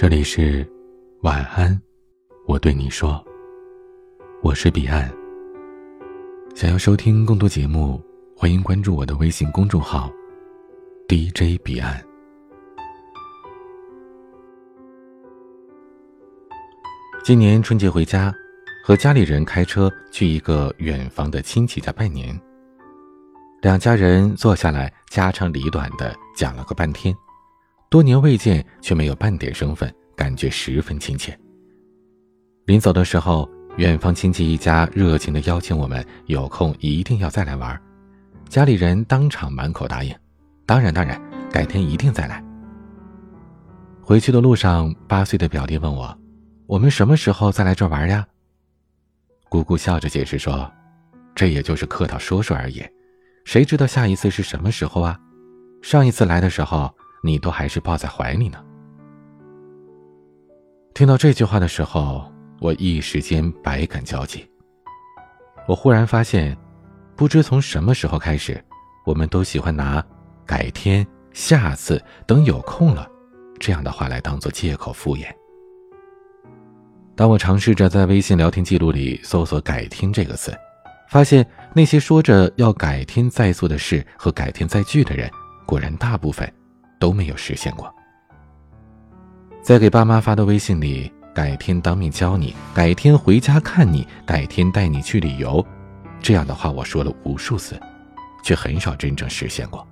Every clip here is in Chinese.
这里是晚安，我对你说，我是彼岸。想要收听更多节目，欢迎关注我的微信公众号 DJ 彼岸。今年春节回家，和家里人开车去一个远房的亲戚家拜年。两家人坐下来，家长里短的讲了个半天。多年未见，却没有半点生分，感觉十分亲切。临走的时候，远方亲戚一家热情的邀请我们有空一定要再来玩。家里人当场满口答应：“当然，当然，改天一定再来。”回去的路上，八岁的表弟问我：“我们什么时候再来这玩呀？”姑姑笑着解释说：“这也就是客套说说而已，谁知道下一次是什么时候啊？上一次来的时候……”你都还是抱在怀里呢。听到这句话的时候，我一时间百感交集。我忽然发现，不知从什么时候开始，我们都喜欢拿“改天”“下次”等有空了这样的话来当做借口敷衍。当我尝试着在微信聊天记录里搜索“改天”这个词，发现那些说着要改天再做的事和改天再聚的人，果然大部分。都没有实现过。在给爸妈发的微信里，改天当面教你，改天回家看你，改天带你去旅游，这样的话我说了无数次，却很少真正实现过。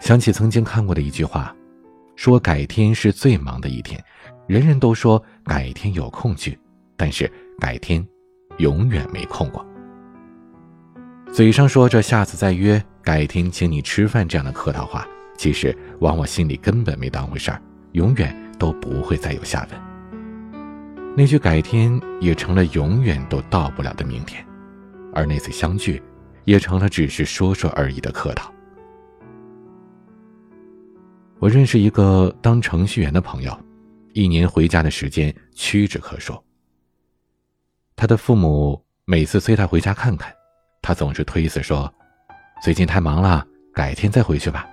想起曾经看过的一句话，说改天是最忙的一天，人人都说改天有空去，但是改天永远没空过。嘴上说着下次再约，改天请你吃饭这样的客套话。其实，往往心里根本没当回事儿，永远都不会再有下文。那句“改天”也成了永远都到不了的明天，而那次相聚，也成了只是说说而已的客套。我认识一个当程序员的朋友，一年回家的时间屈指可数。他的父母每次催他回家看看，他总是推辞说：“最近太忙了，改天再回去吧。”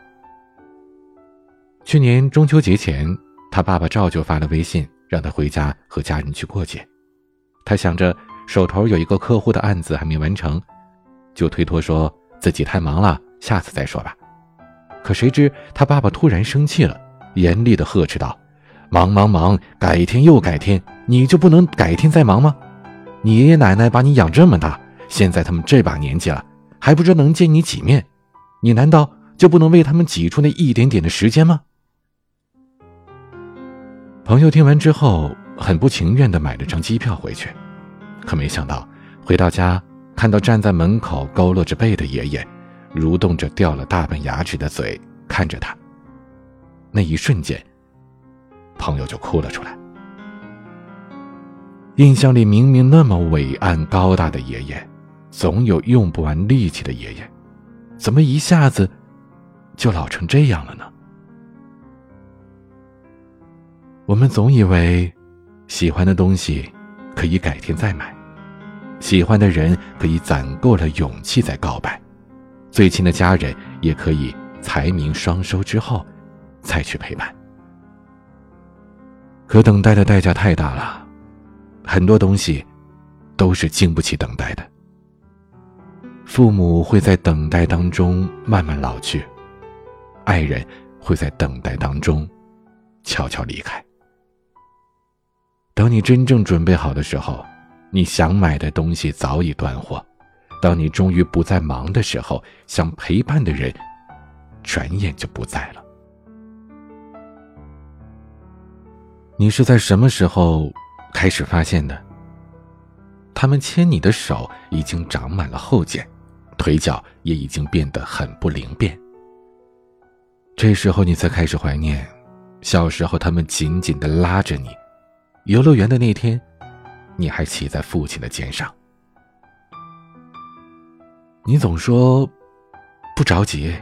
去年中秋节前，他爸爸照旧发了微信，让他回家和家人去过节。他想着手头有一个客户的案子还没完成，就推脱说自己太忙了，下次再说吧。可谁知他爸爸突然生气了，严厉地呵斥道：“忙忙忙，改天又改天，你就不能改天再忙吗？你爷爷奶奶把你养这么大，现在他们这把年纪了，还不知能见你几面，你难道就不能为他们挤出那一点点的时间吗？”朋友听完之后，很不情愿地买了张机票回去，可没想到回到家，看到站在门口佝偻着背的爷爷，蠕动着掉了大半牙齿的嘴看着他。那一瞬间，朋友就哭了出来。印象里明明那么伟岸高大的爷爷，总有用不完力气的爷爷，怎么一下子就老成这样了呢？我们总以为，喜欢的东西可以改天再买，喜欢的人可以攒够了勇气再告白，最亲的家人也可以财名双收之后再去陪伴。可等待的代价太大了，很多东西都是经不起等待的。父母会在等待当中慢慢老去，爱人会在等待当中悄悄离开。当你真正准备好的时候，你想买的东西早已断货；当你终于不再忙的时候，想陪伴的人，转眼就不在了。你是在什么时候开始发现的？他们牵你的手已经长满了后茧，腿脚也已经变得很不灵便。这时候你才开始怀念小时候他们紧紧的拉着你。游乐园的那天，你还骑在父亲的肩上。你总说不着急，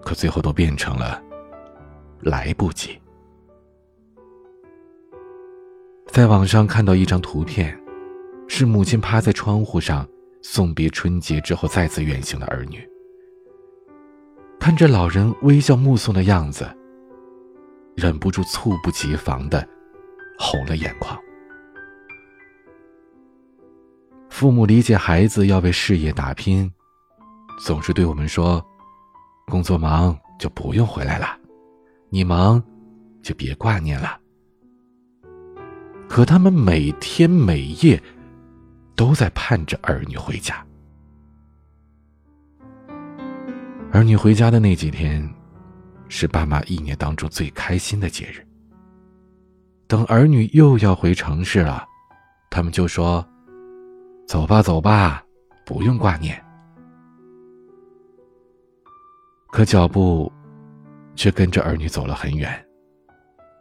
可最后都变成了来不及。在网上看到一张图片，是母亲趴在窗户上送别春节之后再次远行的儿女，看着老人微笑目送的样子，忍不住猝不及防的红了眼眶。父母理解孩子要为事业打拼，总是对我们说：“工作忙就不用回来了，你忙就别挂念了。”可他们每天每夜都在盼着儿女回家。儿女回家的那几天，是爸妈一年当中最开心的节日。等儿女又要回城市了，他们就说：“走吧，走吧，不用挂念。”可脚步却跟着儿女走了很远，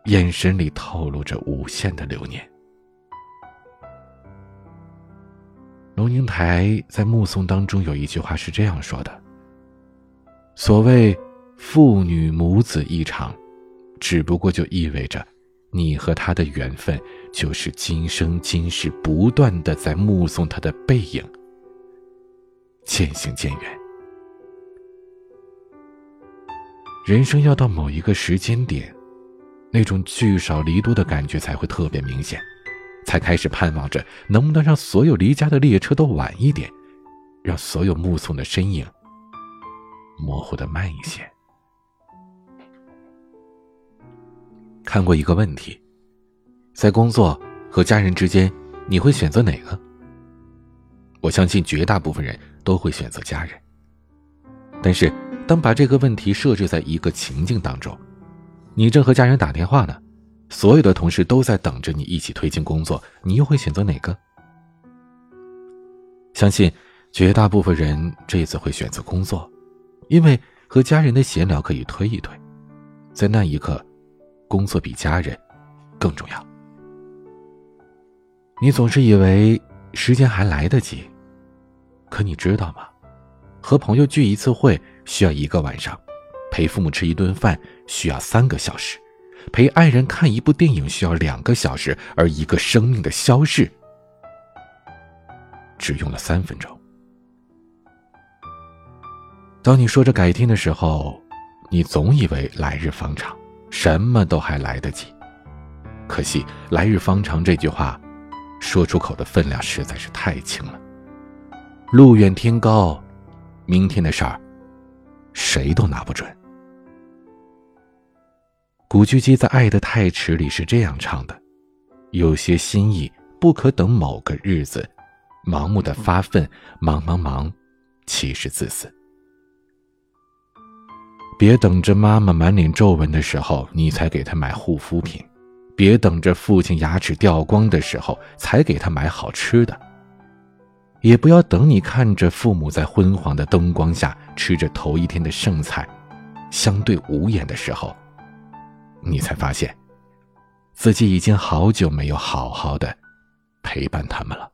眼神里透露着无限的留念。龙应台在目送当中有一句话是这样说的。所谓父女母子一场，只不过就意味着，你和他的缘分就是今生今世不断的在目送他的背影渐行渐远。人生要到某一个时间点，那种聚少离多的感觉才会特别明显，才开始盼望着能不能让所有离家的列车都晚一点，让所有目送的身影。模糊的慢一些。看过一个问题，在工作和家人之间，你会选择哪个？我相信绝大部分人都会选择家人。但是，当把这个问题设置在一个情境当中，你正和家人打电话呢，所有的同事都在等着你一起推进工作，你又会选择哪个？相信绝大部分人这次会选择工作。因为和家人的闲聊可以推一推，在那一刻，工作比家人更重要。你总是以为时间还来得及，可你知道吗？和朋友聚一次会需要一个晚上，陪父母吃一顿饭需要三个小时，陪爱人看一部电影需要两个小时，而一个生命的消逝，只用了三分钟。当你说着改天的时候，你总以为来日方长，什么都还来得及。可惜“来日方长”这句话，说出口的分量实在是太轻了。路远天高，明天的事儿，谁都拿不准。古巨基在《爱的太迟》里是这样唱的：“有些心意不可等某个日子，盲目的发奋，忙忙忙，其实自私。”别等着妈妈满脸皱纹的时候，你才给她买护肤品；别等着父亲牙齿掉光的时候，才给他买好吃的；也不要等你看着父母在昏黄的灯光下吃着头一天的剩菜，相对无言的时候，你才发现，自己已经好久没有好好的陪伴他们了。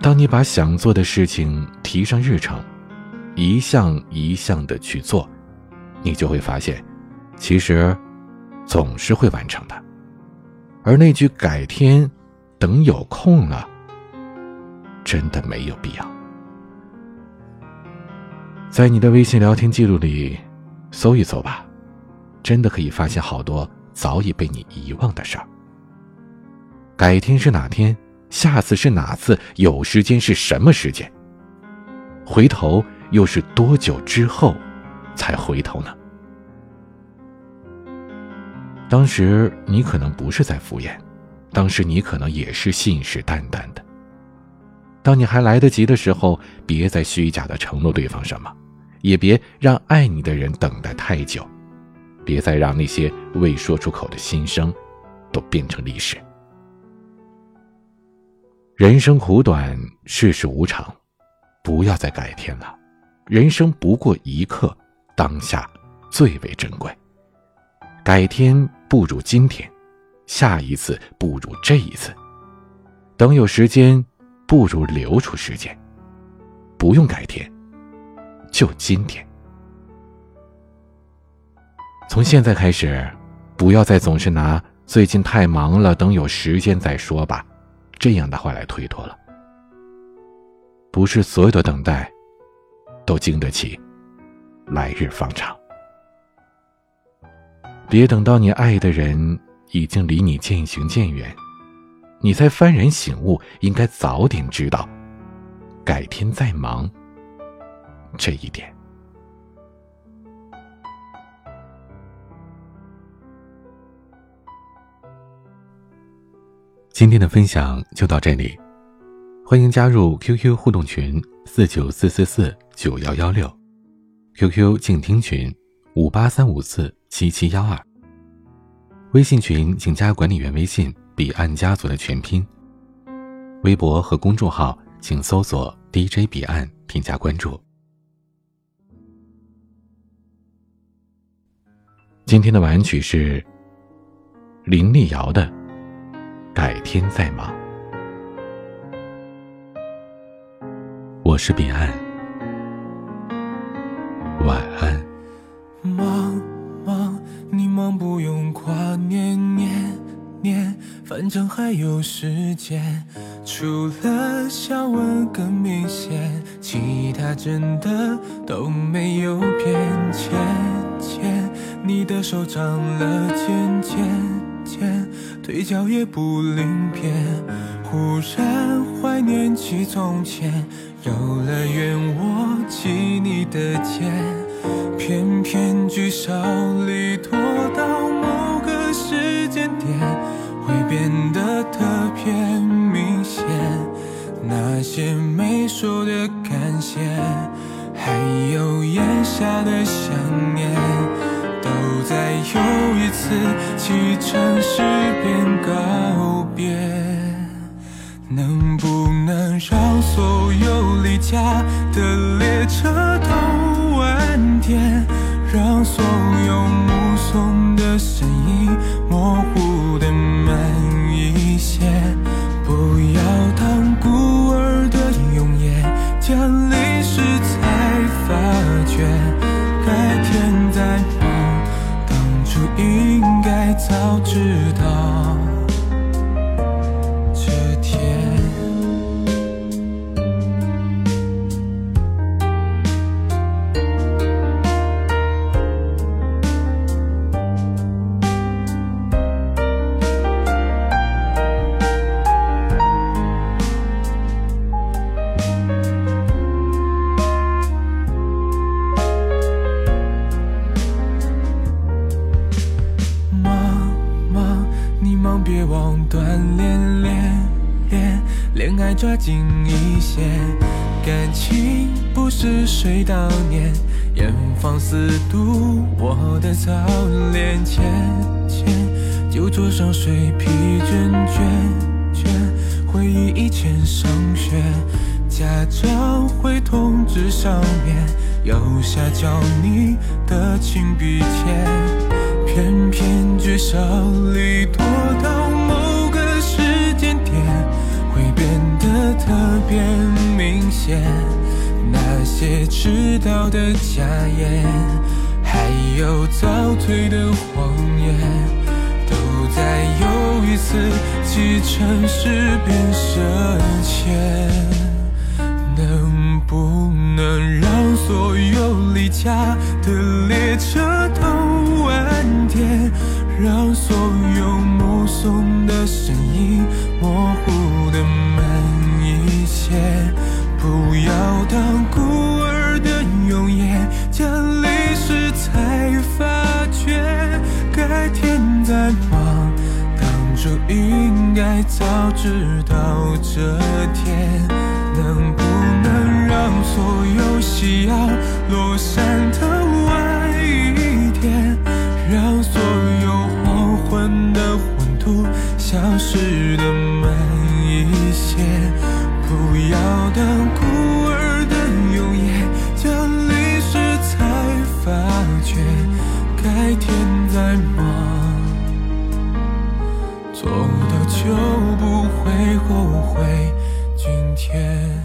当你把想做的事情提上日程。一项一项的去做，你就会发现，其实总是会完成的。而那句“改天，等有空了”，真的没有必要。在你的微信聊天记录里搜一搜吧，真的可以发现好多早已被你遗忘的事儿。改天是哪天？下次是哪次？有时间是什么时间？回头。又是多久之后才回头呢？当时你可能不是在敷衍，当时你可能也是信誓旦旦的。当你还来得及的时候，别再虚假的承诺对方什么，也别让爱你的人等待太久，别再让那些未说出口的心声都变成历史。人生苦短，世事无常，不要再改天了。人生不过一刻，当下最为珍贵。改天不如今天，下一次不如这一次。等有时间，不如留出时间。不用改天，就今天。从现在开始，不要再总是拿“最近太忙了，等有时间再说吧”这样的话来推脱了。不是所有的等待。都经得起来日方长。别等到你爱的人已经离你渐行渐远，你才幡然醒悟，应该早点知道，改天再忙。这一点。今天的分享就到这里，欢迎加入 QQ 互动群四九四四四九幺幺六，QQ 静听群五八三五四七七幺二，微信群请加管理员微信彼岸家族的全拼，微博和公众号请搜索 DJ 彼岸添加关注。今天的晚安曲是林立瑶的。改天再忙。我是彼岸，忙忙，你忙不用挂念念念，反正还有时间。除了笑纹更明显，其他真的都没有变。渐渐，你的手长了茧茧。腿脚也不灵便，忽然怀念起从前，有了愿握起你的肩，偏偏聚少离多，到某个时间点会变得特别明显，那些没说的感谢，还有咽下的想念。都在又一次启程时便告别，能不能让所有离家的列车都让所有目送的身近一些，感情不是水当年，严防死堵我的早恋。浅浅酒桌上水疲倦倦倦，回忆以前上学，家长会通知上面有下叫你的亲笔签，偏偏聚少离多特别明显，那些迟到的假言，还有早退的谎言，都在又一次启程时变深浅。能不能让所有离家的列车都晚点，让所有目送的身影早知道这天，能不能让所有夕阳落山的晚一点，让所有黄昏的温度消失的慢一些，不要等孤儿的永夜降临时才发觉，改天再忙。走了就不会后悔。今天。